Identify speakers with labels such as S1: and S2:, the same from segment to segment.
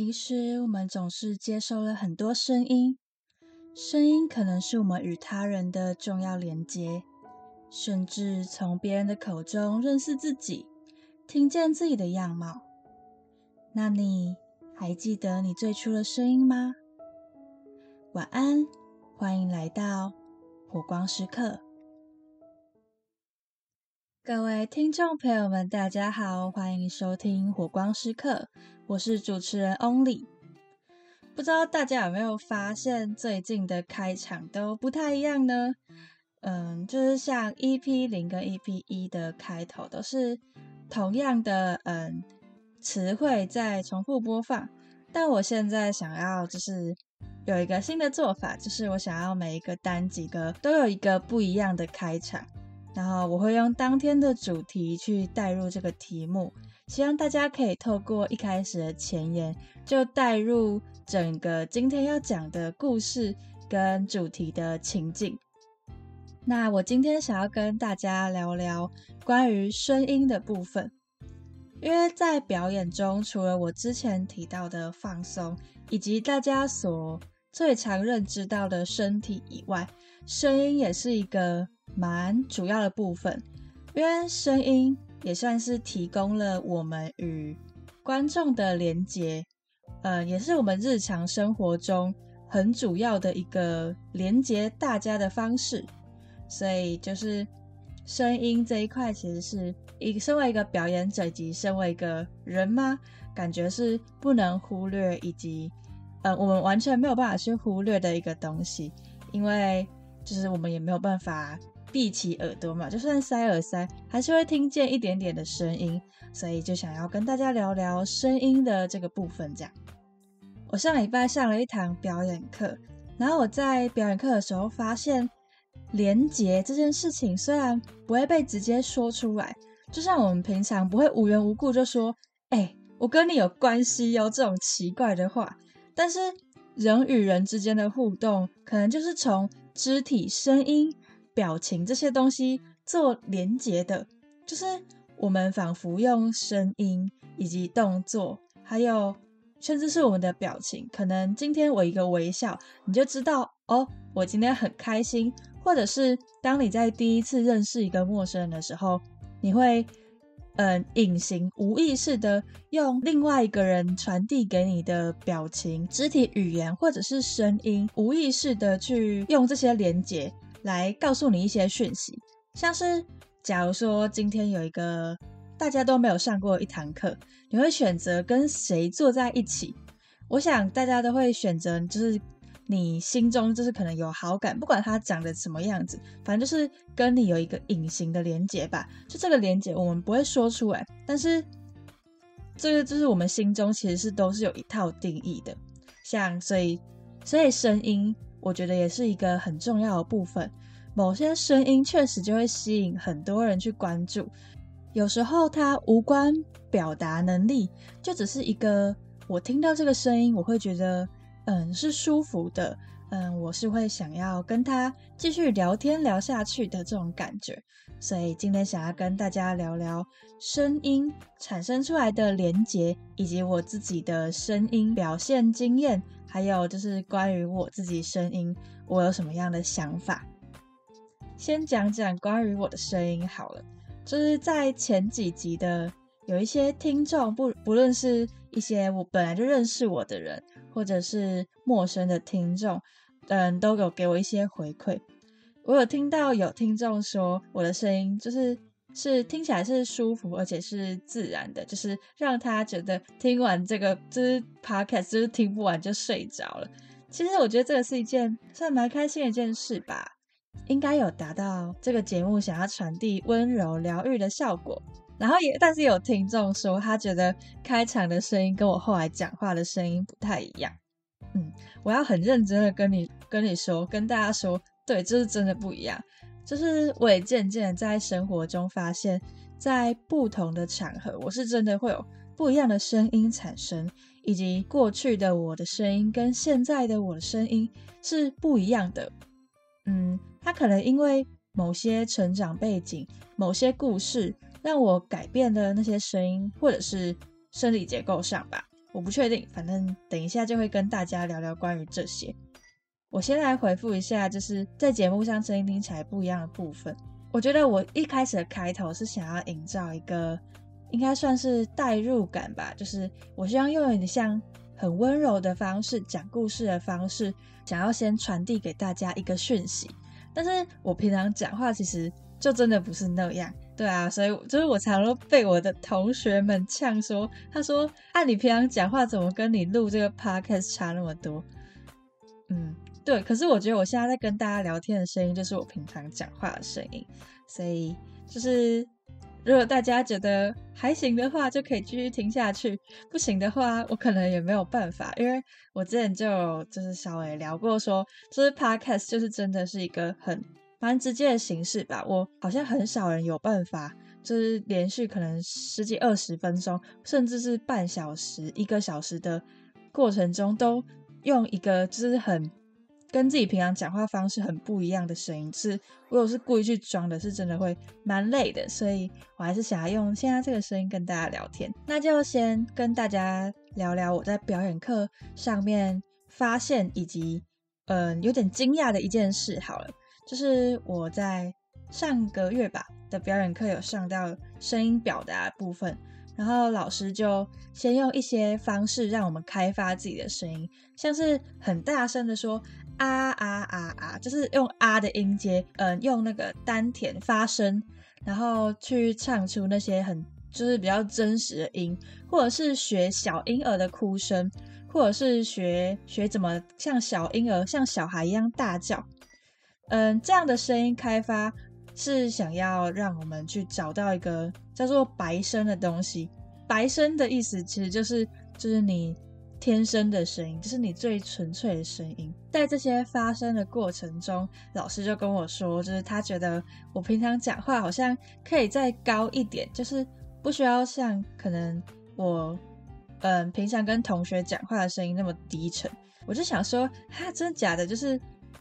S1: 平时我们总是接收了很多声音，声音可能是我们与他人的重要连接，甚至从别人的口中认识自己，听见自己的样貌。那你还记得你最初的声音吗？晚安，欢迎来到火光时刻。各位听众朋友们，大家好，欢迎收听火光时刻，我是主持人 Only。不知道大家有没有发现，最近的开场都不太一样呢？嗯，就是像 EP 零跟 EP 一的开头都是同样的嗯词汇在重复播放，但我现在想要就是有一个新的做法，就是我想要每一个单几个都有一个不一样的开场。然后我会用当天的主题去带入这个题目，希望大家可以透过一开始的前言，就带入整个今天要讲的故事跟主题的情境。那我今天想要跟大家聊聊关于声音的部分，因为在表演中，除了我之前提到的放松，以及大家所最常认知到的身体以外，声音也是一个。蛮主要的部分，因为声音也算是提供了我们与观众的连接，呃，也是我们日常生活中很主要的一个连接大家的方式。所以，就是声音这一块，其实是一身为一个表演者以及身为一个人吗？感觉是不能忽略，以及呃，我们完全没有办法去忽略的一个东西，因为就是我们也没有办法。闭起耳朵嘛，就算塞耳塞，还是会听见一点点的声音，所以就想要跟大家聊聊声音的这个部分。这样，我上礼拜上了一堂表演课，然后我在表演课的时候发现，连接这件事情虽然不会被直接说出来，就像我们平常不会无缘无故就说“哎，我跟你有关系哟”这种奇怪的话，但是人与人之间的互动，可能就是从肢体、声音。表情这些东西做连接的，就是我们仿佛用声音以及动作，还有甚至是我们的表情，可能今天我一个微笑，你就知道哦，我今天很开心。或者是当你在第一次认识一个陌生人的时候，你会嗯隐形、无意识的用另外一个人传递给你的表情、肢体语言或者是声音，无意识的去用这些连接。来告诉你一些讯息，像是假如说今天有一个大家都没有上过一堂课，你会选择跟谁坐在一起？我想大家都会选择，就是你心中就是可能有好感，不管他长得什么样子，反正就是跟你有一个隐形的连接吧。就这个连接，我们不会说出来，但是这个就是我们心中其实是都是有一套定义的。像所以，所以声音。我觉得也是一个很重要的部分。某些声音确实就会吸引很多人去关注。有时候它无关表达能力，就只是一个我听到这个声音，我会觉得嗯是舒服的，嗯我是会想要跟他继续聊天聊下去的这种感觉。所以今天想要跟大家聊聊声音产生出来的连结，以及我自己的声音表现经验。还有就是关于我自己声音，我有什么样的想法？先讲讲关于我的声音好了。就是在前几集的有一些听众，不不论是一些我本来就认识我的人，或者是陌生的听众，嗯，都有给我一些回馈。我有听到有听众说我的声音就是。是听起来是舒服，而且是自然的，就是让他觉得听完这个就是 podcast 就是听不完就睡着了。其实我觉得这个是一件算蛮开心的一件事吧，应该有达到这个节目想要传递温柔疗愈的效果。然后也，但是有听众说他觉得开场的声音跟我后来讲话的声音不太一样。嗯，我要很认真的跟你跟你说，跟大家说，对，这是真的不一样。就是我也渐渐在生活中发现，在不同的场合，我是真的会有不一样的声音产生，以及过去的我的声音跟现在的我的声音是不一样的。嗯，他可能因为某些成长背景、某些故事，让我改变了那些声音，或者是生理结构上吧。我不确定，反正等一下就会跟大家聊聊关于这些。我先来回复一下，就是在节目上声音听起来不一样的部分。我觉得我一开始的开头是想要营造一个应该算是代入感吧，就是我希望用一点像很温柔的方式讲故事的方式，想要先传递给大家一个讯息。但是我平常讲话其实就真的不是那样。对啊，所以就是我常常被我的同学们呛说，他说：“按你平常讲话怎么跟你录这个 podcast 差那么多？”对。可是我觉得我现在在跟大家聊天的声音，就是我平常讲话的声音。所以就是如果大家觉得还行的话，就可以继续听下去；不行的话，我可能也没有办法，因为我之前就就是稍微聊过，说就是 podcast 就是真的是一个很。蛮直接的形式吧，我好像很少人有办法，就是连续可能十几二十分钟，甚至是半小时、一个小时的过程中，都用一个就是很跟自己平常讲话方式很不一样的声音。是我有是故意去装的，是真的会蛮累的，所以我还是想要用现在这个声音跟大家聊天。那就先跟大家聊聊我在表演课上面发现以及嗯有点惊讶的一件事好了。就是我在上个月吧的表演课有上到声音表达部分，然后老师就先用一些方式让我们开发自己的声音，像是很大声的说啊啊啊啊，就是用啊的音阶，嗯，用那个丹田发声，然后去唱出那些很就是比较真实的音，或者是学小婴儿的哭声，或者是学学怎么像小婴儿像小孩一样大叫。嗯，这样的声音开发是想要让我们去找到一个叫做白声的东西。白声的意思其实就是就是你天生的声音，就是你最纯粹的声音。在这些发声的过程中，老师就跟我说，就是他觉得我平常讲话好像可以再高一点，就是不需要像可能我嗯平常跟同学讲话的声音那么低沉。我就想说，哈，真的假的？就是。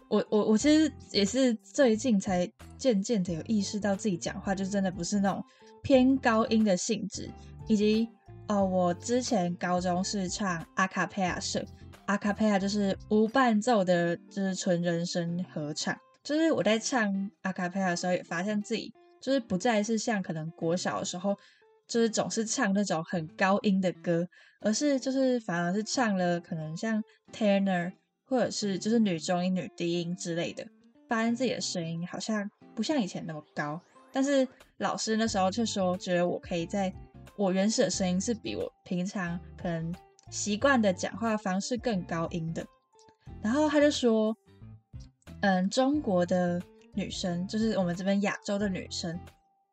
S1: 我我我其实也是最近才渐渐的有意识到自己讲话就真的不是那种偏高音的性质，以及哦，我之前高中是唱阿卡贝亚社，阿卡贝亚就是无伴奏的，就是纯人声合唱。就是我在唱阿卡贝亚的时候，也发现自己就是不再是像可能国小的时候，就是总是唱那种很高音的歌，而是就是反而是唱了可能像 tenor。或者是就是女中音、女低音之类的，发现自己的声音好像不像以前那么高。但是老师那时候却说，觉得我可以在我原始的声音是比我平常可能习惯的讲话方式更高音的。然后他就说，嗯，中国的女生，就是我们这边亚洲的女生，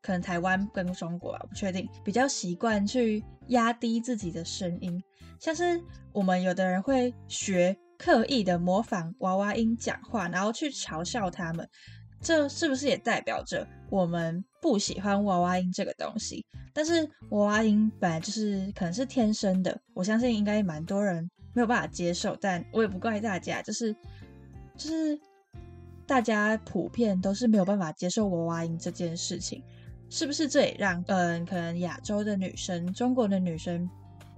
S1: 可能台湾跟中国啊，我不确定，比较习惯去压低自己的声音，像是我们有的人会学。刻意的模仿娃娃音讲话，然后去嘲笑他们，这是不是也代表着我们不喜欢娃娃音这个东西？但是娃娃音本来就是可能是天生的，我相信应该蛮多人没有办法接受，但我也不怪大家，就是就是大家普遍都是没有办法接受娃娃音这件事情，是不是？这也让嗯，可能亚洲的女生、中国的女生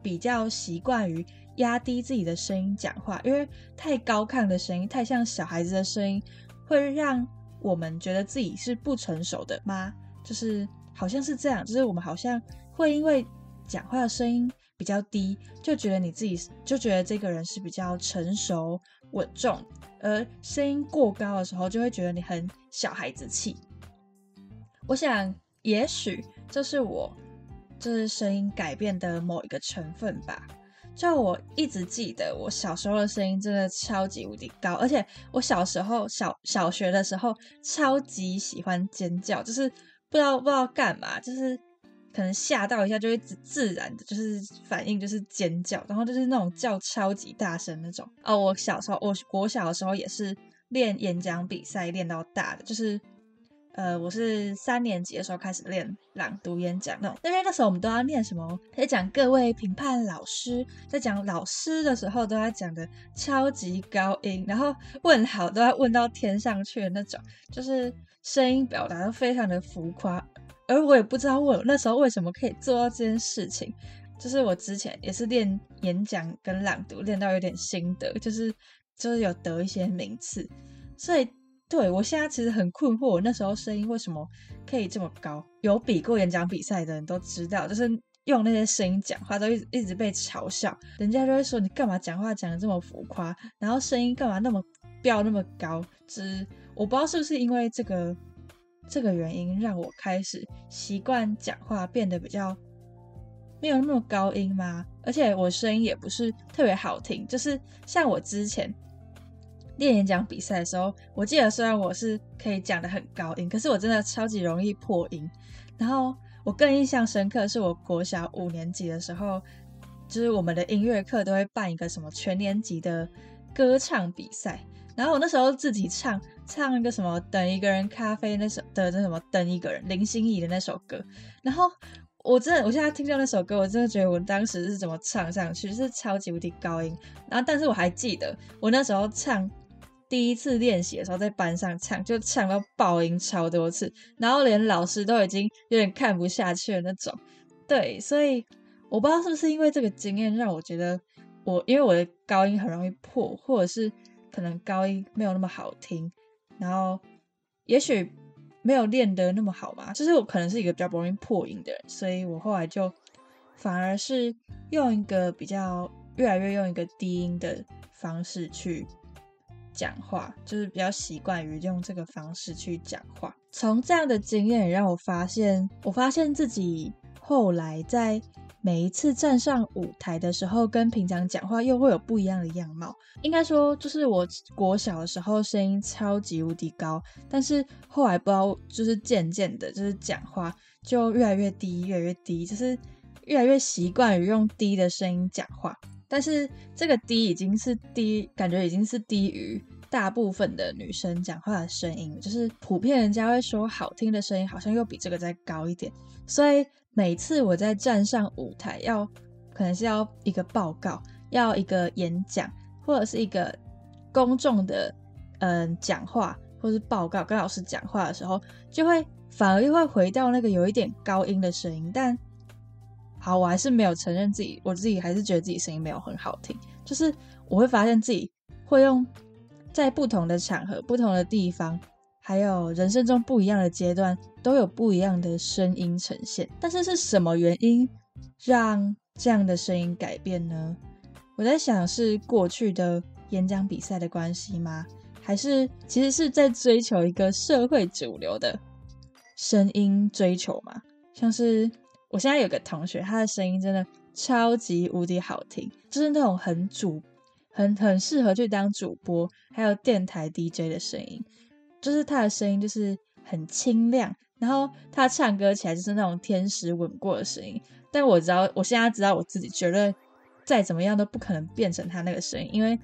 S1: 比较习惯于。压低自己的声音讲话，因为太高亢的声音，太像小孩子的声音，会让我们觉得自己是不成熟的吗？就是好像是这样，就是我们好像会因为讲话的声音比较低，就觉得你自己就觉得这个人是比较成熟稳重，而声音过高的时候，就会觉得你很小孩子气。我想，也许这是我就是声音改变的某一个成分吧。就我一直记得，我小时候的声音真的超级无敌高，而且我小时候小小学的时候超级喜欢尖叫，就是不知道不知道干嘛，就是可能吓到一下就会自自然的，就是反应就是尖叫，然后就是那种叫超级大声那种。哦，我小时候我我小的时候也是练演讲比赛练到大的，就是。呃，我是三年级的时候开始练朗读演讲那种，因为那时候我们都要念什么，在讲各位评判老师，在讲老师的时候都要讲的超级高音，然后问好都要问到天上去的那种，就是声音表达都非常的浮夸，而我也不知道我那时候为什么可以做到这件事情，就是我之前也是练演讲跟朗读，练到有点心得，就是就是有得一些名次，所以对我现在其实很困惑，我那时候声音为什么可以这么高？有比过演讲比赛的人都知道，就是用那些声音讲话都一直一直被嘲笑，人家就会说你干嘛讲话讲的这么浮夸，然后声音干嘛那么飙那么高？之我不知道是不是因为这个这个原因，让我开始习惯讲话变得比较。没有那么高音吗？而且我声音也不是特别好听，就是像我之前练演讲比赛的时候，我记得虽然我是可以讲的很高音，可是我真的超级容易破音。然后我更印象深刻是我国小五年级的时候，就是我们的音乐课都会办一个什么全年级的歌唱比赛，然后我那时候自己唱唱一个什么等一个人咖啡那首的那什么等一个人林心怡的那首歌，然后。我真的，我现在听到那首歌，我真的觉得我当时是怎么唱上去，是超级无敌高音。然后，但是我还记得我那时候唱第一次练习的时候，在班上唱，就唱到爆音超多次，然后连老师都已经有点看不下去的那种。对，所以我不知道是不是因为这个经验让我觉得我，因为我的高音很容易破，或者是可能高音没有那么好听，然后也许。没有练得那么好嘛，就是我可能是一个比较不容易破音的人，所以我后来就反而是用一个比较越来越用一个低音的方式去讲话，就是比较习惯于用这个方式去讲话。从这样的经验让我发现，我发现自己后来在。每一次站上舞台的时候，跟平常讲话又会有不一样的样貌。应该说，就是我国小的时候声音超级无敌高，但是后来不知道，就是渐渐的，就是讲话就越来越低，越来越低，就是越来越习惯于用低的声音讲话。但是这个低已经是低，感觉已经是低于大部分的女生讲话的声音，就是普遍人家会说好听的声音好像又比这个再高一点，所以。每次我在站上舞台，要可能是要一个报告，要一个演讲，或者是一个公众的嗯讲话，或是报告跟老师讲话的时候，就会反而又会回到那个有一点高音的声音。但好，我还是没有承认自己，我自己还是觉得自己声音没有很好听。就是我会发现自己会用在不同的场合、不同的地方。还有人生中不一样的阶段，都有不一样的声音呈现。但是是什么原因让这样的声音改变呢？我在想，是过去的演讲比赛的关系吗？还是其实是在追求一个社会主流的声音追求吗？像是我现在有个同学，他的声音真的超级无敌好听，就是那种很主、很很适合去当主播，还有电台 DJ 的声音。就是他的声音就是很清亮，然后他唱歌起来就是那种天使吻过的声音。但我知道，我现在知道我自己觉得再怎么样都不可能变成他那个声音，因为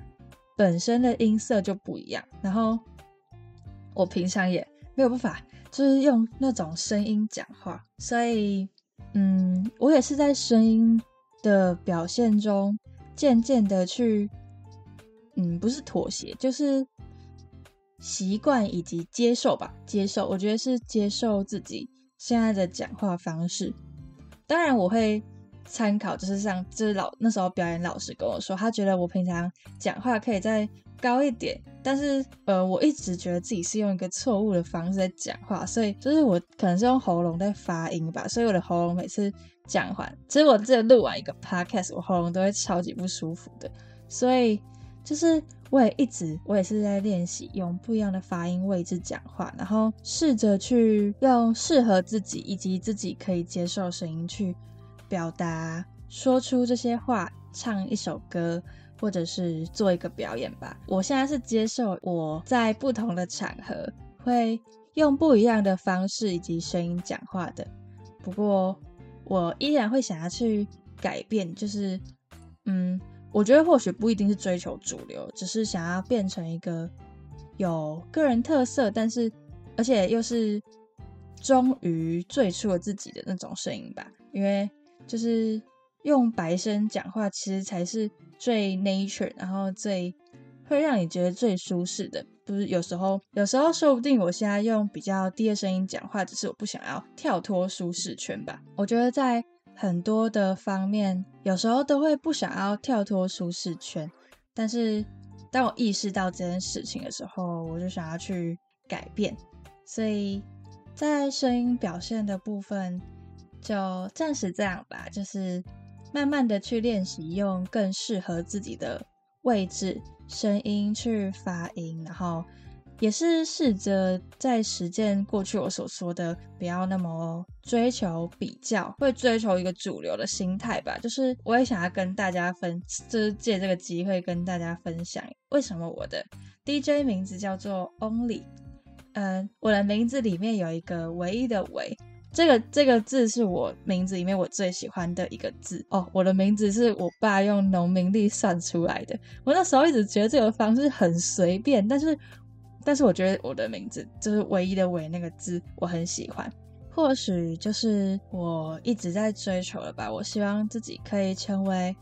S1: 本身的音色就不一样。然后我平常也没有办法，就是用那种声音讲话。所以，嗯，我也是在声音的表现中渐渐的去，嗯，不是妥协，就是。习惯以及接受吧，接受，我觉得是接受自己现在的讲话方式。当然，我会参考，就是像就是老那时候表演老师跟我说，他觉得我平常讲话可以再高一点。但是，呃，我一直觉得自己是用一个错误的方式在讲话，所以就是我可能是用喉咙在发音吧，所以我的喉咙每次讲完，其实我这录完一个 podcast，我喉咙都会超级不舒服的，所以。就是我也一直，我也是在练习用不一样的发音位置讲话，然后试着去用适合自己以及自己可以接受声音去表达，说出这些话，唱一首歌，或者是做一个表演吧。我现在是接受我在不同的场合会用不一样的方式以及声音讲话的，不过我依然会想要去改变，就是嗯。我觉得或许不一定是追求主流，只是想要变成一个有个人特色，但是而且又是忠于最初的自己的那种声音吧。因为就是用白声讲话，其实才是最 nature，然后最会让你觉得最舒适的。不是有时候，有时候说不定我现在用比较低的声音讲话，只是我不想要跳脱舒适圈吧。我觉得在很多的方面，有时候都会不想要跳脱舒适圈。但是当我意识到这件事情的时候，我就想要去改变。所以在声音表现的部分，就暂时这样吧，就是慢慢的去练习，用更适合自己的位置、声音去发音，然后。也是试着在实践过去我所说的，不要那么追求比较，会追求一个主流的心态吧。就是我也想要跟大家分，就是借这个机会跟大家分享，为什么我的 DJ 名字叫做 Only。嗯，我的名字里面有一个唯一的唯，这个这个字是我名字里面我最喜欢的一个字哦。我的名字是我爸用农民历算出来的，我那时候一直觉得这个方式很随便，但是。但是我觉得我的名字就是唯一的“唯”那个字，我很喜欢。或许就是我一直在追求了吧。我希望自己可以成为，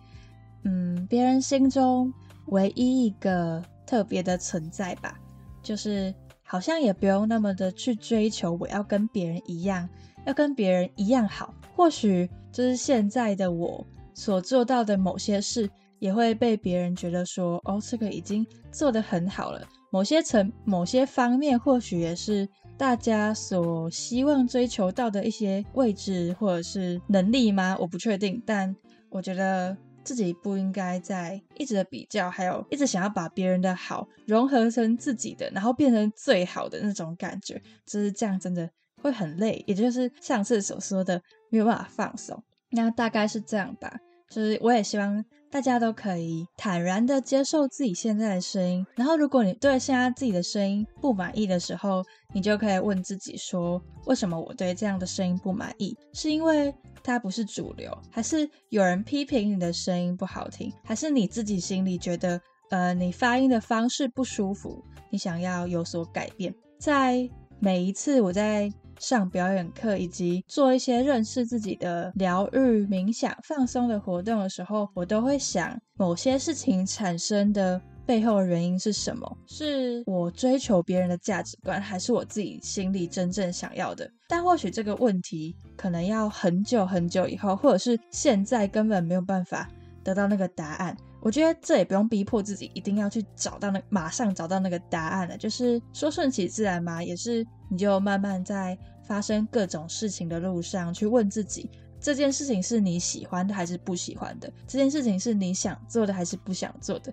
S1: 嗯，别人心中唯一一个特别的存在吧。就是好像也不用那么的去追求，我要跟别人一样，要跟别人一样好。或许就是现在的我所做到的某些事，也会被别人觉得说，哦，这个已经做得很好了。某些层、某些方面，或许也是大家所希望追求到的一些位置或者是能力吗？我不确定，但我觉得自己不应该在一直的比较，还有一直想要把别人的好融合成自己的，然后变成最好的那种感觉，就是这样，真的会很累。也就是上次所说的，没有办法放松。那大概是这样吧。就是我也希望大家都可以坦然的接受自己现在的声音，然后如果你对现在自己的声音不满意的时候，你就可以问自己说：为什么我对这样的声音不满意？是因为它不是主流，还是有人批评你的声音不好听，还是你自己心里觉得呃你发音的方式不舒服，你想要有所改变？在每一次我在。上表演课以及做一些认识自己的疗愈、冥想、放松的活动的时候，我都会想某些事情产生的背后的原因是什么？是我追求别人的价值观，还是我自己心里真正想要的？但或许这个问题可能要很久很久以后，或者是现在根本没有办法得到那个答案。我觉得这也不用逼迫自己一定要去找到那马上找到那个答案了，就是说顺其自然嘛，也是你就慢慢在。发生各种事情的路上，去问自己：这件事情是你喜欢的还是不喜欢的？这件事情是你想做的还是不想做的？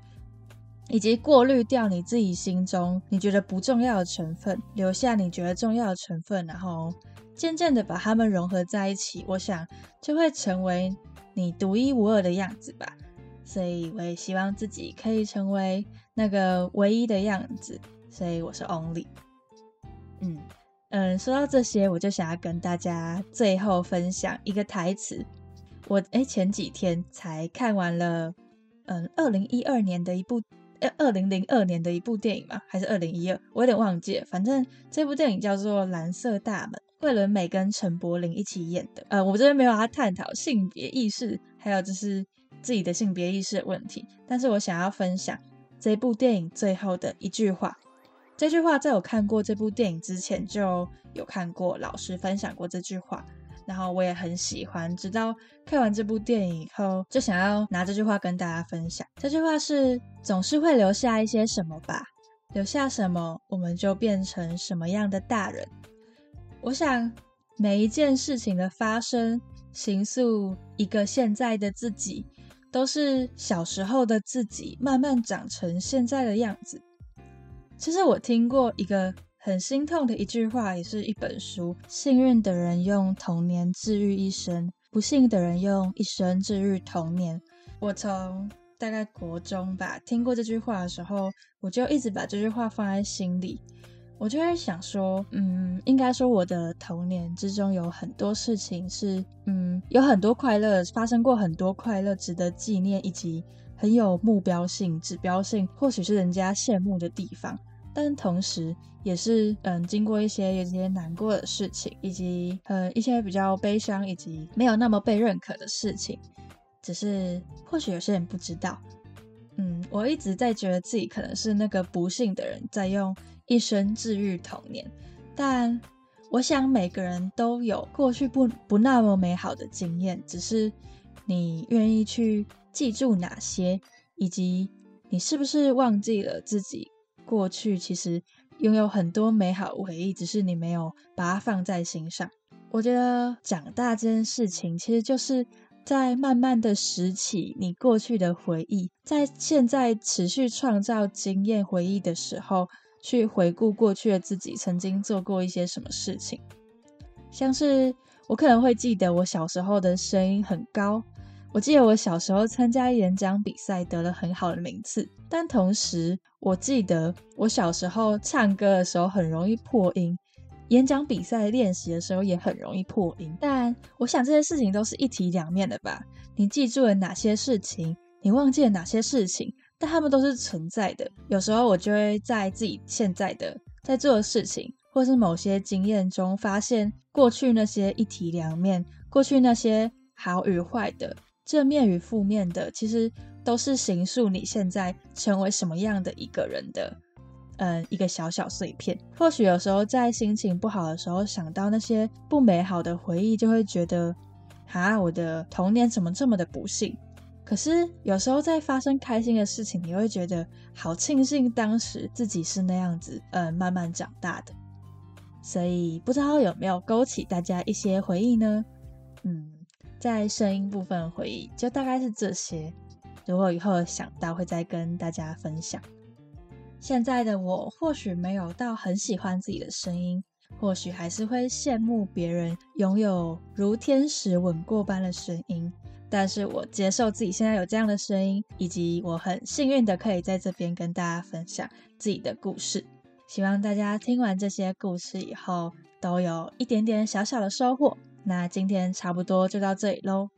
S1: 以及过滤掉你自己心中你觉得不重要的成分，留下你觉得重要的成分，然后渐渐的把它们融合在一起。我想就会成为你独一无二的样子吧。所以我也希望自己可以成为那个唯一的样子。所以我是 Only，嗯。嗯，说到这些，我就想要跟大家最后分享一个台词。我哎，前几天才看完了，嗯，二零一二年的一部，呃，二零零二年的一部电影嘛，还是二零一二？我有点忘记了。反正这部电影叫做《蓝色大门》，桂纶镁跟陈柏霖一起演的。呃，我这边没有要探讨性别意识，还有就是自己的性别意识的问题，但是我想要分享这部电影最后的一句话。这句话在我看过这部电影之前就有看过，老师分享过这句话，然后我也很喜欢。直到看完这部电影以后，就想要拿这句话跟大家分享。这句话是：总是会留下一些什么吧，留下什么，我们就变成什么样的大人。我想每一件事情的发生，形塑一个现在的自己，都是小时候的自己慢慢长成现在的样子。其实我听过一个很心痛的一句话，也是一本书：幸运的人用童年治愈一生，不幸的人用一生治愈童年。我从大概国中吧听过这句话的时候，我就一直把这句话放在心里。我就会想说，嗯，应该说我的童年之中有很多事情是，嗯，有很多快乐，发生过很多快乐，值得纪念，以及很有目标性、指标性，或许是人家羡慕的地方。但同时，也是嗯，经过一些有些难过的事情，以及呃一些比较悲伤，以及没有那么被认可的事情。只是或许有些人不知道，嗯，我一直在觉得自己可能是那个不幸的人，在用一生治愈童年。但我想每个人都有过去不不那么美好的经验，只是你愿意去记住哪些，以及你是不是忘记了自己过去其实拥有很多美好回忆，只是你没有把它放在心上。我觉得长大这件事情，其实就是在慢慢的拾起你过去的回忆，在现在持续创造经验回忆的时候，去回顾过去的自己曾经做过一些什么事情。像是我可能会记得我小时候的声音很高，我记得我小时候参加演讲比赛得了很好的名次，但同时我记得我小时候唱歌的时候很容易破音。演讲比赛练习的时候也很容易破音，但我想这些事情都是一体两面的吧。你记住了哪些事情，你忘记了哪些事情，但他们都是存在的。有时候我就会在自己现在的在做的事情，或是某些经验中，发现过去那些一体两面，过去那些好与坏的、正面与负面的，其实都是形塑你现在成为什么样的一个人的。嗯，一个小小碎片。或许有时候在心情不好的时候，想到那些不美好的回忆，就会觉得，啊，我的童年怎么这么的不幸？可是有时候在发生开心的事情，你会觉得好庆幸当时自己是那样子，嗯，慢慢长大的。所以不知道有没有勾起大家一些回忆呢？嗯，在声音部分回忆就大概是这些。如果以后想到，会再跟大家分享。现在的我或许没有到很喜欢自己的声音，或许还是会羡慕别人拥有如天使吻过般的声音。但是我接受自己现在有这样的声音，以及我很幸运的可以在这边跟大家分享自己的故事。希望大家听完这些故事以后，都有一点点小小的收获。那今天差不多就到这里喽。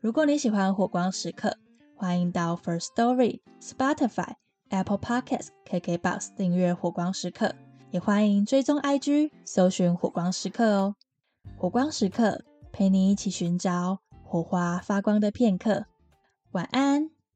S1: 如果你喜欢火光时刻，欢迎到 First Story、Spotify。Apple Podcast、KKBox 订阅火光时刻，也欢迎追踪 IG 搜寻火光时刻哦。火光时刻陪你一起寻找火花发光的片刻。晚安。